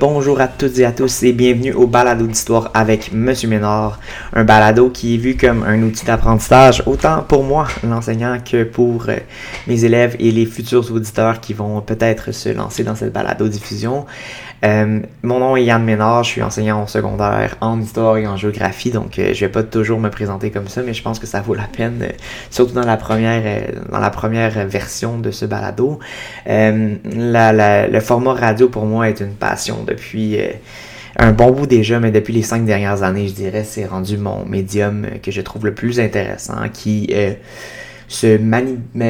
Bonjour à toutes et à tous et bienvenue au balado d'histoire avec Monsieur Ménard, un balado qui est vu comme un outil d'apprentissage autant pour moi, l'enseignant, que pour euh, mes élèves et les futurs auditeurs qui vont peut-être se lancer dans cette balado diffusion. Euh, mon nom est Yann Ménard, je suis enseignant au secondaire en histoire et en géographie, donc euh, je vais pas toujours me présenter comme ça, mais je pense que ça vaut la peine, euh, surtout dans la première dans la première version de ce balado. La- la- le format radio pour moi est une passion depuis un bon bout déjà, mais depuis les cinq dernières années, je dirais, c'est rendu mon médium que je trouve le plus intéressant, qui se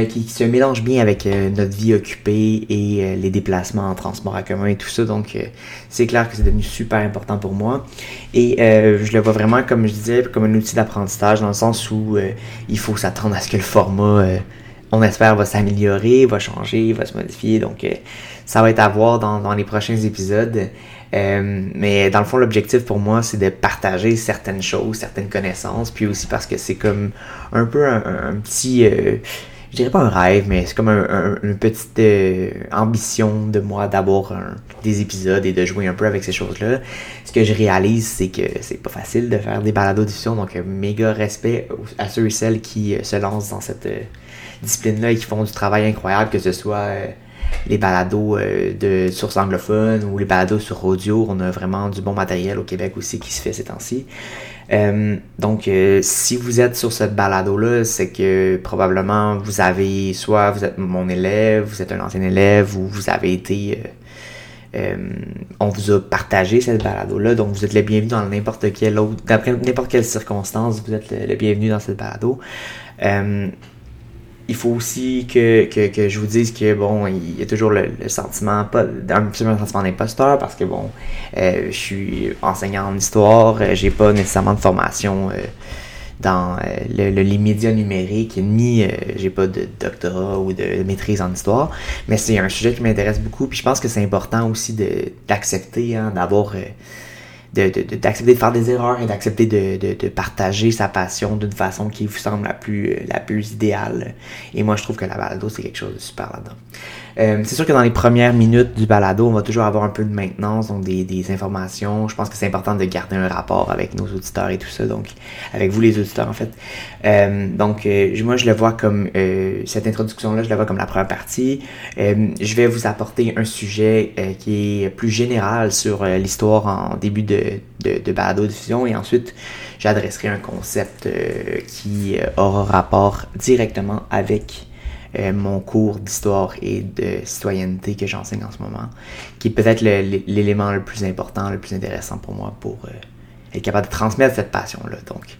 qui se mélange bien avec euh, notre vie occupée et euh, les déplacements en transport en commun et tout ça. Donc, euh, c'est clair que c'est devenu super important pour moi. Et je le vois vraiment, comme je disais, comme un outil d'apprentissage dans le sens où il faut s'attendre à ce que le format, on espère, va s'améliorer, va changer, va se modifier. Donc, ça va être à voir dans les prochains épisodes. Euh, mais dans le fond, l'objectif pour moi, c'est de partager certaines choses, certaines connaissances, puis aussi parce que c'est comme un peu un, petit, euh, je dirais pas un rêve, mais c'est comme un- un- une petite euh, ambition de moi d'avoir des épisodes et de jouer un peu avec ces choses-là. Ce que je réalise, c'est que c'est pas facile de faire des balados diffusion, donc euh, méga respect à ceux et celles qui se lancent dans cette discipline-là et qui font du travail incroyable, que ce soit les balados euh, de sources anglophones ou les balados sur audio. On a vraiment du bon matériel au Québec aussi qui se fait ces temps-ci. Euh, donc, euh, si vous êtes sur cette balado-là, c'est que probablement vous avez, soit vous êtes mon élève, vous êtes un ancien élève, ou vous avez été... on vous a partagé cette balado-là, donc vous êtes le bienvenu dans n'importe quelle autre, d'après n'importe quelle circonstance, vous êtes le, le bienvenu dans cette balado. Il faut aussi que, que, que je vous dise que bon, il y a toujours le, le sentiment, pas un petit peu un sentiment d'imposteur parce que bon, euh, je suis enseignant en histoire, euh, j'ai pas nécessairement de formation euh, dans le, le- les médias numériques, ni j'ai pas de doctorat ou de maîtrise en histoire, mais c'est un sujet qui m'intéresse beaucoup, puis je pense que c'est important aussi d'accepter, hein, d'avoir euh, de- de- de- d'accepter de, faire des erreurs et d'accepter de, de, de partager sa passion d'une façon qui vous semble la plus, euh, la plus idéale. Et moi, je trouve que la balado, c'est quelque chose de super là-dedans. Euh, c'est sûr que dans les premières minutes du balado, on va toujours avoir un peu de maintenance, donc des, des informations. Je pense que c'est important de garder un rapport avec nos auditeurs et tout ça, donc avec vous les auditeurs en fait. Euh, donc euh, moi je le vois comme cette introduction-là, je la vois comme la première partie. Je vais vous apporter un sujet qui est plus général sur l'histoire en début de, de, de balado diffusion et ensuite j'adresserai un concept qui aura rapport directement avec euh, mon cours d'histoire et de citoyenneté que j'enseigne en ce moment, qui est peut-être l'élément le plus important, le plus intéressant pour moi pour euh, être capable de transmettre cette passion-là. Donc,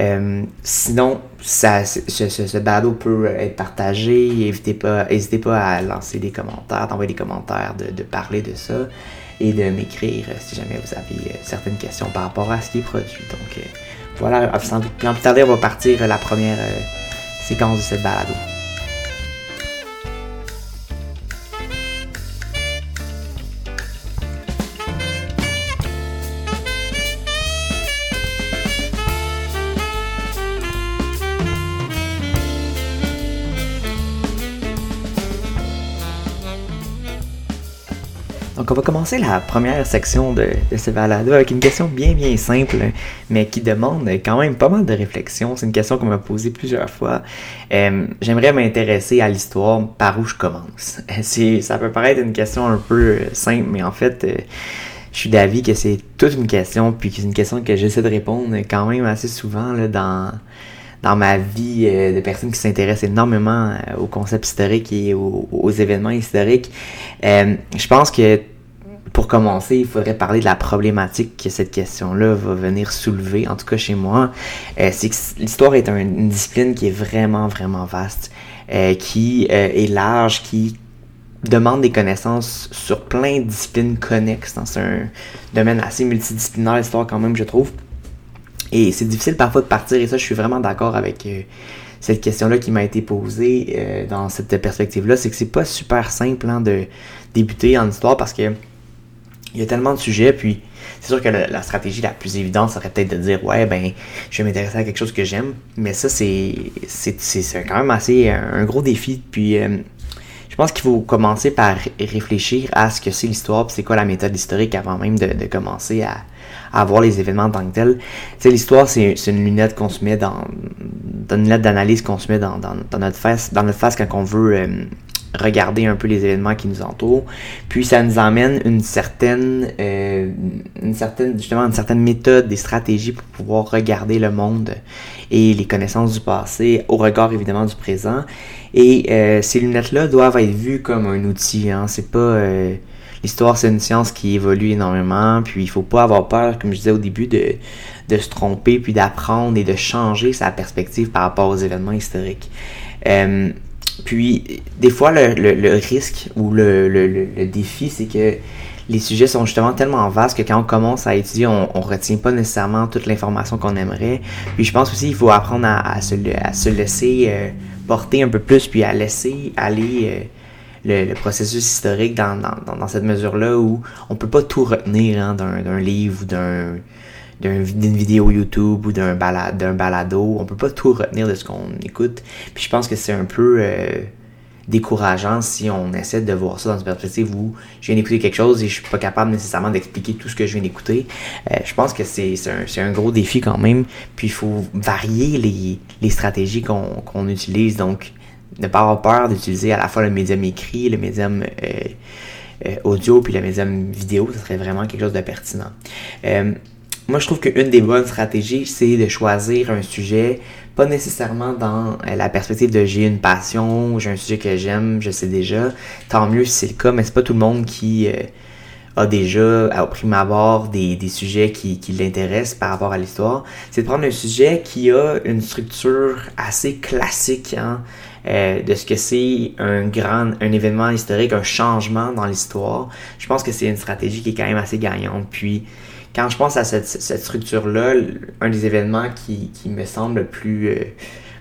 euh, sinon, ça, ce, ce, balado peut être partagé. N'hésitez pas, à lancer des commentaires, d'envoyer des commentaires, de, parler de ça et de m'écrire si jamais vous avez certaines questions par rapport à ce qui est produit. Donc, voilà, sans plus tarder, on va partir la première séquence de cette balado. Donc, on va commencer la première section de, ce balado avec une question bien, bien simple, mais qui demande quand même pas mal de réflexion. C'est une question qu'on m'a posée plusieurs fois. Euh, J'aimerais m'intéresser à l'histoire par où je commence. C'est- Ça peut paraître une question un peu euh, simple, mais en fait, euh, je suis d'avis que c'est toute une question, puis que c'est une question que j'essaie de répondre quand même assez souvent dans dans ma vie euh, de personne qui s'intéresse énormément euh, aux concepts historiques et aux, événements historiques. Euh, je pense que pour commencer, il faudrait parler de la problématique que cette question-là va venir soulever, en tout cas chez moi. C'est que l'histoire est un- une discipline qui est vraiment, vraiment vaste, qui est large, qui demande des connaissances sur plein de disciplines connexes. dans- un domaine assez multidisciplinaire, l'histoire quand même, je trouve. Et c'est difficile parfois de partir, et ça, je suis vraiment d'accord avec euh, cette question-là qui m'a été posée euh, dans cette perspective-là. C'est que c'est pas super simple hein, de débuter en histoire parce que il y a tellement de sujets, puis c'est sûr que la, stratégie la plus évidente serait peut-être de dire ouais ben je vais m'intéresser à quelque chose que j'aime, mais ça c'est c'est quand même assez un, un gros défi, puis euh, je pense qu'il faut commencer par réfléchir à ce que c'est l'histoire, c'est quoi la méthode historique avant même de, commencer à, à, voir les événements en tant que tel. Tu sais, l'histoire, c'est une lunette qu'on se met dans, une lunette d'analyse qu'on se met dans, notre face, dans notre face quand on veut euh, regarder un peu les événements qui nous entourent. Puis ça nous emmène une certaine, euh, une certaine, justement, une certaine méthode, des stratégies pour pouvoir regarder le monde et les connaissances du passé au regard évidemment du présent. Et euh, ces lunettes-là doivent être vues comme un outil. Hein. C'est pas l'histoire, c'est une science qui évolue énormément. Puis il faut pas avoir peur, comme je disais au début, de, de se tromper, puis d'apprendre et de changer sa perspective par rapport aux événements historiques. Euh, puis, des fois, le, le, risque ou le, le défi, c'est que les sujets sont justement tellement vastes que quand on commence à étudier, on, on retient pas nécessairement toute l'information qu'on aimerait. Puis je pense aussi qu'il faut apprendre à, se, à, se, laisser euh, porter un peu plus, puis à laisser aller le, processus historique dans, dans, cette mesure-là où on peut pas tout retenir hein, d'un livre ou d'un d'une vidéo YouTube ou d'un d'un balado. On peut pas tout retenir de ce qu'on écoute. Puis je pense que c'est un peu euh, décourageant si on essaie de voir ça dans une perspective où je viens d'écouter quelque chose et je suis pas capable nécessairement d'expliquer tout ce que je viens d'écouter. Euh, je pense que c'est un, un, gros défi quand même. Puis il faut varier les, les stratégies qu'on utilise. Donc, ne pas avoir peur d'utiliser à la fois le médium écrit, le médium euh, euh, audio, puis le médium vidéo. Ce serait vraiment quelque chose de pertinent. Moi, je trouve qu'une des bonnes stratégies, c'est de choisir un sujet, pas nécessairement dans euh, la perspective de j'ai une passion, j'ai un sujet que j'aime, je sais déjà. Tant mieux si c'est le cas, mais c'est pas tout le monde qui euh, a déjà, au prime abord, des, des sujets qui, qui l'intéressent par rapport à l'histoire. C'est de prendre un sujet qui a une structure assez classique, hein, euh, de ce que c'est un grand, un événement historique, un changement dans l'histoire. Je pense que c'est une stratégie qui est quand même assez gagnante. Puis, quand je pense à cette, structure-là, un des événements qui, me semble le plus, euh,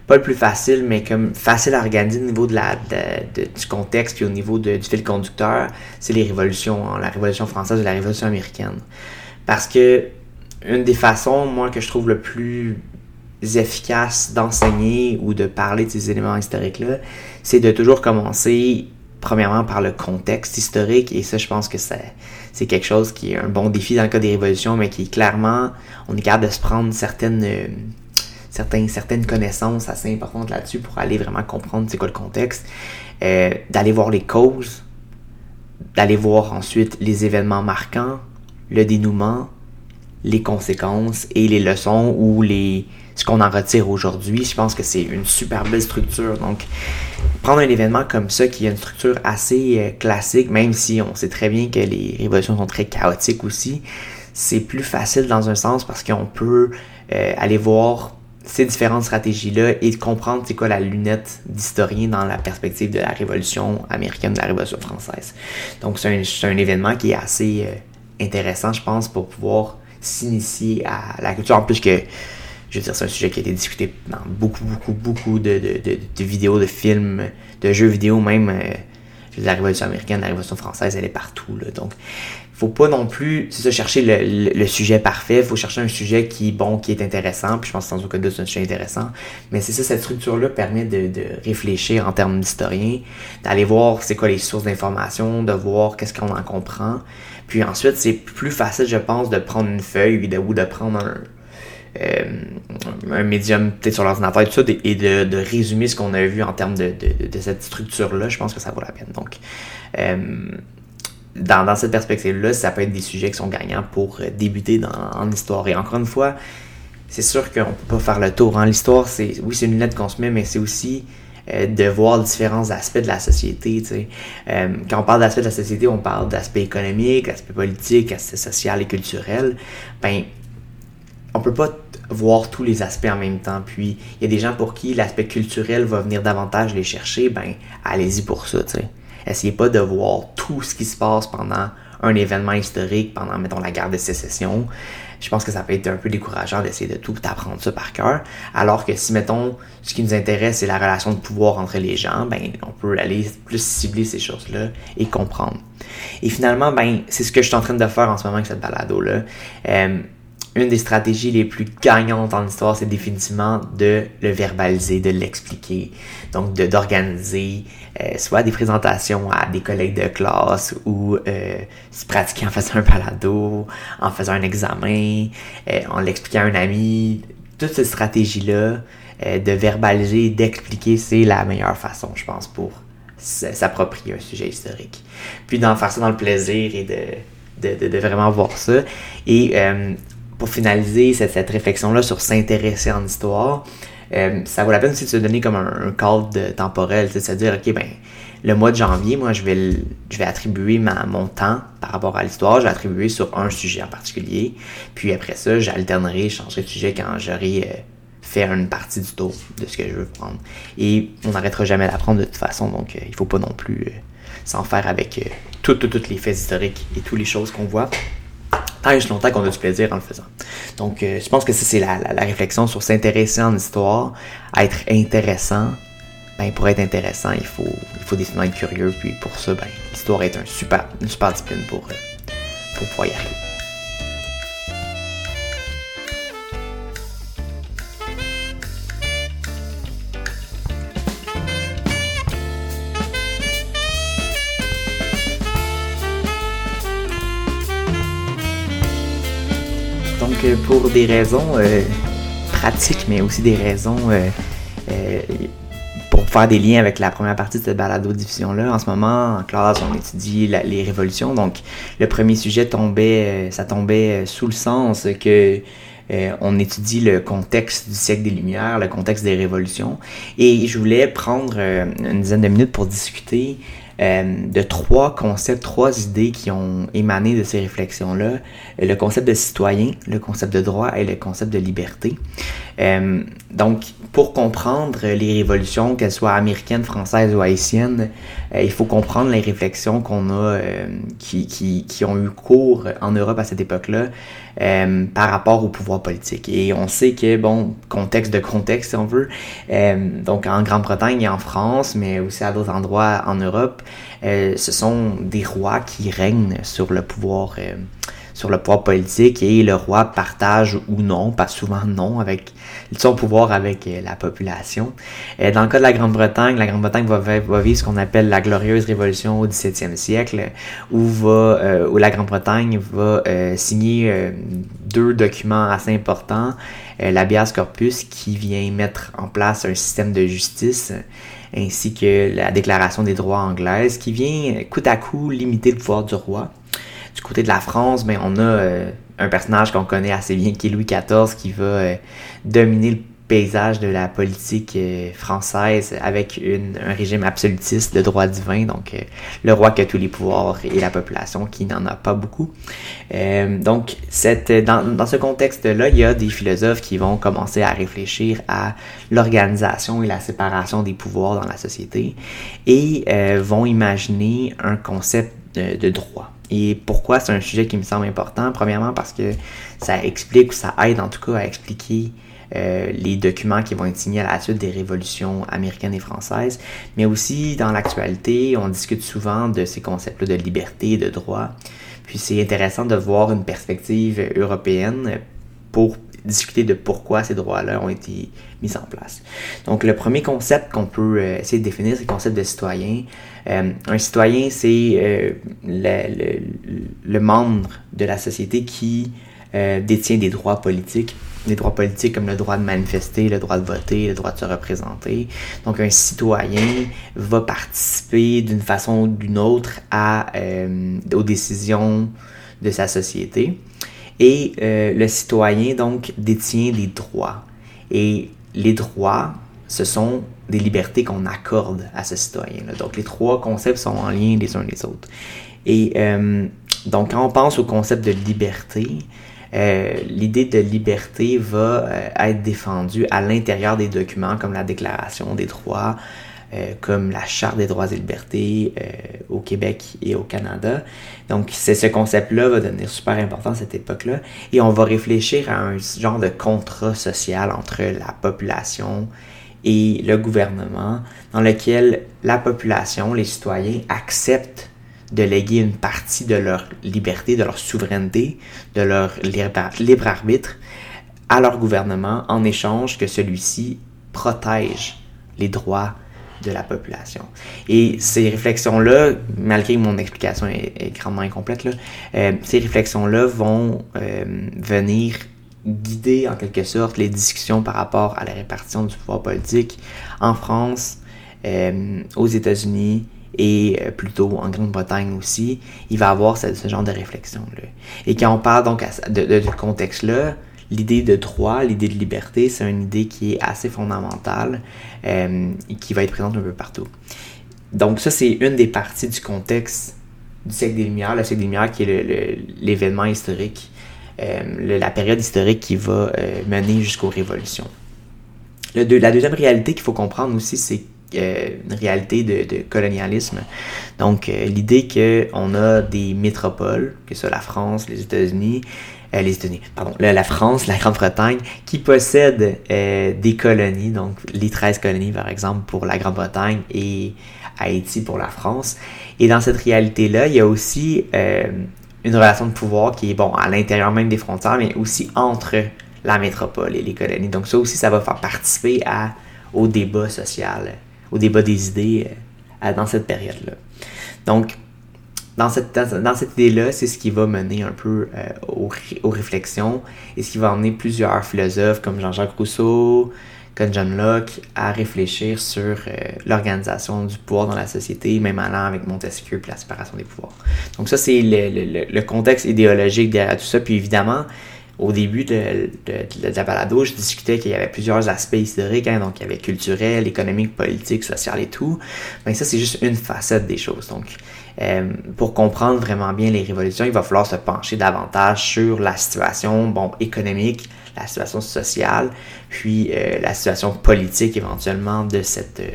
pas le plus facile, mais comme facile à organiser au niveau de la, du contexte puis au niveau du fil conducteur, c'est les révolutions, hein, la révolution française et la révolution américaine. Parce que une des façons, moi, que je trouve le plus efficace d'enseigner ou de parler de ces éléments historiques-là, c'est de toujours commencer premièrement par le contexte historique. Et ça je pense que c'est quelque chose qui est un bon défi dans le cas des révolutions mais qui clairement on est capable de se prendre certaines euh, certaines, certaines connaissances assez importantes là-dessus pour aller vraiment comprendre c'est quoi le contexte. Euh, d'aller voir les causes d'aller voir ensuite les événements marquants le dénouement les conséquences et les leçons ou les ce qu'on en retire aujourd'hui. Je pense que c'est une super belle structure. Donc, prendre un événement comme ça qui a une structure assez euh, classique, même si on sait très bien que les révolutions sont très chaotiques aussi, c'est plus facile dans un sens parce qu'on peut euh, aller voir ces différentes stratégies-là et comprendre c'est quoi la lunette d'historien dans la perspective de la révolution américaine, de la révolution française. Donc c'est un, événement qui est assez euh, intéressant, je pense, pour pouvoir s'initier à la culture. En plus que je veux dire, c'est un sujet qui a été discuté dans beaucoup, beaucoup, beaucoup de, de, de, vidéos, de films, de jeux vidéo, même. Euh, la Révolution américaine, la Révolution française, elle est partout. Là, donc, faut pas non plus c'est ça, chercher le, sujet parfait. Faut chercher un sujet qui, bon, qui est intéressant. Puis je pense que sans aucun doute, c'est un sujet intéressant. Mais c'est ça, cette structure-là permet de, de réfléchir en termes d'historien, d'aller voir c'est quoi les sources d'informations, de voir qu'est-ce qu'on en comprend. Puis ensuite, c'est plus facile, je pense, de prendre une feuille ou de prendre un, euh, un médium peut-être sur l'ordinateur et tout ça, et de, résumer ce qu'on a vu en termes de, de, cette structure-là, je pense que ça vaut la peine. Donc, euh, dans, dans, cette perspective-là, ça peut être des sujets qui sont gagnants pour débuter dans, en histoire. Et encore une fois, c'est sûr qu'on peut pas faire le tour. Hein. L'histoire, c'est oui, c'est une lunette qu'on se met, mais c'est aussi euh, de voir différents aspects de la société. Euh, quand on parle d'aspects de la société, on parle d'aspect économique, d'aspect politique, d'aspect social et culturel. Ben, on peut pas voir tous les aspects en même temps. Puis il y a des gens pour qui l'aspect culturel va venir davantage les chercher, ben allez-y pour ça, tu sais. Essayez pas de voir tout ce qui se passe pendant un événement historique, pendant, mettons, la guerre de sécession. Je pense que ça peut être un peu décourageant d'essayer de tout apprendre ça par cœur. Alors que si, mettons, ce qui nous intéresse, c'est la relation de pouvoir entre les gens, ben, on peut aller plus cibler ces choses-là et comprendre. Et finalement, ben, c'est ce que je suis en train de faire en ce moment avec cette balado-là. Euh, une des stratégies les plus gagnantes en histoire, c'est définitivement de le verbaliser, de l'expliquer. Donc, d'organiser euh, soit des présentations à des collègues de classe ou euh, se pratiquer en faisant un balado, en faisant un examen, euh, en l'expliquant à un ami. Toute cette stratégie-là euh, de verbaliser, d'expliquer, c'est la meilleure façon, je pense, pour s'approprier un sujet historique. Puis d'en faire ça dans le plaisir et de, de, de, vraiment voir ça. Et pour finaliser cette, réflexion-là sur s'intéresser en histoire, euh, ça vaut la peine aussi de se donner comme un, un cadre temporel, c'est à dire, ok, ben, le mois de janvier, moi, je vais, je vais attribuer ma, mon temps par rapport à l'histoire, je vais attribuer sur un sujet en particulier, puis après ça, j'alternerai, je changerai de sujet quand j'aurai euh, fait une partie du tour de ce que je veux prendre. Et on n'arrêtera jamais d'apprendre de toute façon, donc euh, il faut pas non plus s'en faire avec toutes, toutes, les faits historiques et toutes les choses qu'on voit tant et longtemps qu'on a du plaisir en le faisant. Donc, euh, je pense que ça, c'est la, la, réflexion sur s'intéresser en histoire, être intéressant. Ben, pour être intéressant, il faut, il faut définitivement être curieux. Puis pour ça, ben, l'histoire est un super, une super discipline pour, euh, pour pouvoir y arriver. Pour des raisons euh, pratiques, mais aussi des raisons euh, euh, pour faire des liens avec la première partie de cette balado-diffusion-là, en ce moment, en classe, on étudie les révolutions. Donc, le premier sujet tombait, ça tombait sous le sens que on étudie le contexte du siècle des Lumières, le contexte des révolutions. Et je voulais prendre une dizaine de minutes pour discuter euh, de trois concepts, trois idées qui ont émané de ces réflexions-là. Le concept de citoyen, le concept de droit et le concept de liberté. Euh, donc, pour comprendre les révolutions, qu'elles soient américaines, françaises ou haïtiennes, euh, il faut comprendre les réflexions qu'on a, euh, qui, qui, qui, ont eu cours en Europe à cette époque-là, euh, par rapport au pouvoir politique. Et on sait que, bon, contexte de contexte, si on veut, euh, donc en Grande-Bretagne et en France, mais aussi à d'autres endroits en Europe, ce sont des rois qui règnent sur le pouvoir sur le pouvoir politique et le roi partage ou non, pas souvent non, avec son pouvoir avec euh, la population. Et dans le cas de la Grande-Bretagne, la Grande-Bretagne va, vivre ce qu'on appelle la glorieuse révolution au 17e siècle, où, va, euh, où la Grande-Bretagne va euh, signer euh, deux documents assez importants, euh, l'habeas corpus qui vient mettre en place un système de justice ainsi que la déclaration des droits anglaise qui vient coup à coup limiter le pouvoir du roi du côté de la France, ben, on a euh, un personnage qu'on connaît assez bien qui est Louis XIV qui va euh, dominer le paysage de la politique euh, française avec un régime absolutiste de droit divin, donc le roi qui a tous les pouvoirs et la population qui n'en a pas beaucoup. donc dans, ce contexte-là, il y a des philosophes qui vont commencer à réfléchir à l'organisation et la séparation des pouvoirs dans la société et vont imaginer un concept de droit. Et pourquoi c'est un sujet qui me semble important? Premièrement parce que ça explique ou ça aide en tout cas à expliquer euh, les documents qui vont être signés à la suite des révolutions américaines et françaises, mais aussi dans l'actualité, on discute souvent de ces concepts de liberté, de droit. Puis c'est intéressant de voir une perspective européenne pour discuter de pourquoi ces droits-là ont été mis en place. Donc, le premier concept qu'on peut euh, essayer de définir, c'est le concept de citoyen. Euh, un citoyen, c'est euh, le, membre de la société qui détient des droits politiques. Des droits politiques comme le droit de manifester, le droit de voter, le droit de se représenter. Donc, un citoyen va participer d'une façon ou d'une autre à, aux décisions de sa société. Et euh, le citoyen, donc, détient des droits. Et les droits, ce sont des libertés qu'on accorde à ce citoyen-là. Donc, les trois concepts sont en lien les uns les autres. Et euh, donc, quand on pense au concept de liberté, euh, l'idée de liberté va être défendue à l'intérieur des documents comme la Déclaration des droits, euh, comme la Charte des droits et libertés euh, au Québec et au Canada. Donc, c'est ce concept-là va devenir super important à cette époque-là. Et on va réfléchir à un genre de contrat social entre la population et le gouvernement, dans lequel la population, les citoyens, acceptent de léguer une partie de leur liberté, de leur souveraineté, de leur libre arbitre à leur gouvernement en échange que celui-ci protège les droits de la population. Et ces réflexions-là, malgré que mon explication est, grandement incomplète, là, euh, ces réflexions-là vont euh, venir guider en quelque sorte les discussions par rapport à la répartition du pouvoir politique en France, euh, aux États-Unis et plutôt en Grande-Bretagne aussi. Il va y avoir ce, genre de réflexion-là. Et quand on parle donc de, de, ce contexte-là, l'idée de droit, l'idée de liberté, c'est une idée qui est assez fondamentale euh, et qui va être présente un peu partout. Donc ça, c'est une des parties du contexte du siècle des Lumières, le siècle des Lumières qui est l'événement historique, euh, la période historique qui va euh, mener jusqu'aux révolutions. la deuxième réalité qu'il faut comprendre aussi, c'est une réalité de, colonialisme. Donc, l'idée qu'on a des métropoles, que ce soit la France, les États-Unis, euh, les États-Unis, pardon, la, France, la Grande-Bretagne, qui possède euh, des colonies, donc les 13 colonies par exemple pour la Grande-Bretagne et Haïti pour la France. Et dans cette réalité-là, il y a aussi euh, une relation de pouvoir qui est bon à l'intérieur même des frontières, mais aussi entre la métropole et les colonies. Donc ça aussi, ça va faire participer au débat social, au débat des idées dans cette période-là. Donc, dans cette, dans, cette idée-là, c'est ce qui va mener un peu euh, aux, réflexions et ce qui va amener plusieurs philosophes comme Jean-Jacques Rousseau, comme John Locke, à réfléchir sur euh, l'organisation du pouvoir dans la société, même allant avec Montesquieu et la séparation des pouvoirs. Donc ça, c'est le, le, contexte idéologique derrière tout ça. Puis évidemment, au début de, de, de, la balado, je discutais qu'il y avait plusieurs aspects historiques, hein, donc il y avait culturel, économique, politique, social et tout. Mais ça, c'est juste une facette des choses. Donc, euh, pour comprendre vraiment bien les révolutions, il va falloir se pencher davantage sur la situation bon, économique, la situation sociale, puis euh, la situation politique éventuellement de cette, euh,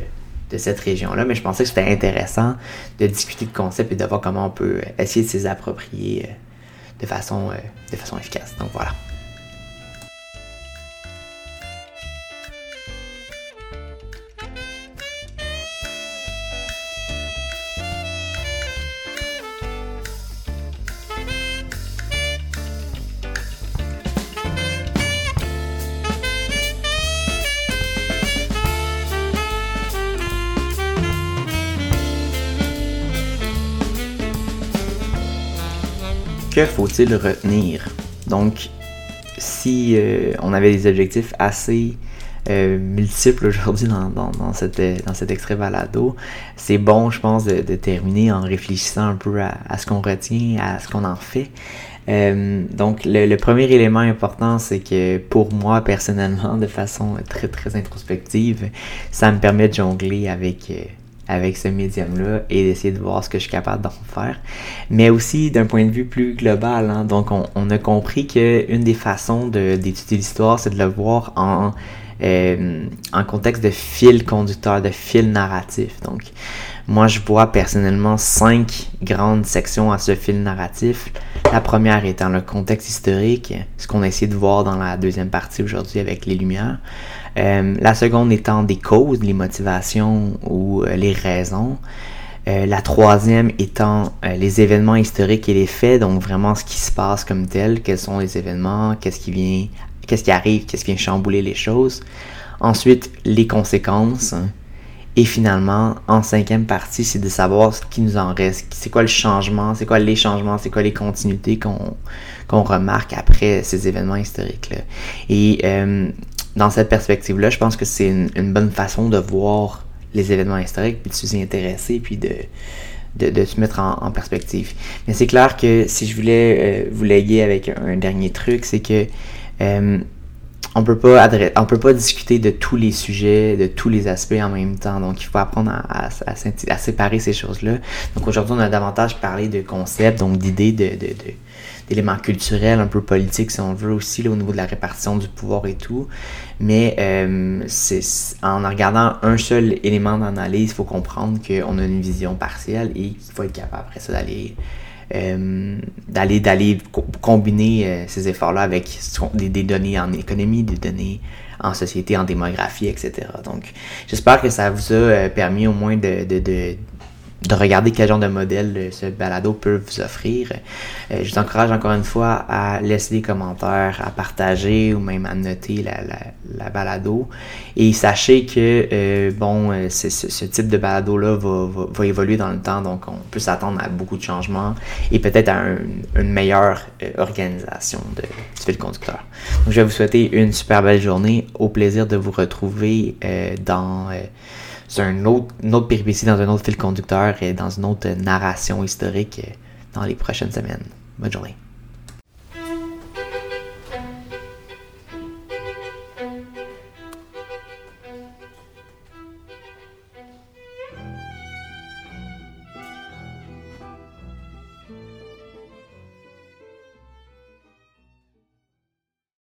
de cette région-là. Mais je pensais que c'était intéressant de discuter de concepts et de voir comment on peut essayer de s'y approprier de, façon, de façon efficace. Donc voilà. Que faut-il retenir? Donc, si euh, on avait des objectifs assez euh, multiples aujourd'hui dans, dans, dans, cette, dans cet extrait balado, c'est bon, je pense, de, terminer en réfléchissant un peu à, ce qu'on retient, à ce qu'on en fait. Euh, donc, le, premier élément important, c'est que pour moi, personnellement, de façon très, très introspective, ça me permet de jongler avec avec ce médium-là et d'essayer de voir ce que je suis capable d'en faire. Mais aussi d'un point de vue plus global. Hein. Donc, on, on, a compris qu'une des façons d'étudier l'histoire, c'est de le voir en, euh, en contexte de fil conducteur, de fil narratif. Donc, moi, je vois personnellement cinq grandes sections à ce fil narratif. La première étant le contexte historique, ce qu'on a essayé de voir dans la deuxième partie aujourd'hui avec les Lumières. Euh, la seconde étant des causes, les motivations ou euh, les raisons. Euh, la troisième étant les événements historiques et les faits, donc vraiment ce qui se passe comme tel, quels sont les événements, qu'est-ce qui vient, qu'est-ce qui arrive, qu'est-ce qui vient chambouler les choses. Ensuite, les conséquences, et finalement, en cinquième partie, c'est de savoir ce qui nous en reste. C'est quoi le changement, c'est quoi les changements, c'est quoi les continuités qu'on remarque après ces événements historiques-là. Et dans cette perspective-là, je pense que c'est une, bonne façon de voir les événements historiques, puis de s'y intéresser, puis de, de, se mettre en, perspective. Mais c'est clair que si je voulais euh, vous léguer avec un, dernier truc, c'est que euh, on peut pas on peut pas discuter de tous les sujets, de tous les aspects en même temps. Donc, il faut apprendre à, à, séparer ces choses-là. Donc, aujourd'hui, on a davantage parlé de concepts, donc d'idées, de, de, d'éléments culturels, un peu politiques, si on veut aussi, là, au niveau de la répartition du pouvoir et tout. Mais euh, en regardant un seul élément d'analyse, il faut comprendre qu'on a une vision partielle et qu'il faut être capable après ça d'aller euh, d'aller d'aller combiner euh, ces efforts-là avec des, données en économie, des données en société, en démographie, etc. Donc, j'espère que ça vous a permis au moins de de regarder quel genre de modèle euh, ce balado peut vous offrir. Euh, je vous encourage encore une fois à laisser des commentaires, à partager ou même à noter la, la, la balado. Et sachez que euh, bon, ce, type de balado-là va, va, évoluer dans le temps, donc on peut s'attendre à beaucoup de changements et peut-être à un, une meilleure organisation de, du fil conducteur. Donc je vais vous souhaiter une super belle journée. Au plaisir de vous retrouver dans c'est un autre, une dans un autre fil conducteur et dans une autre narration historique dans les prochaines semaines. Bonne journée.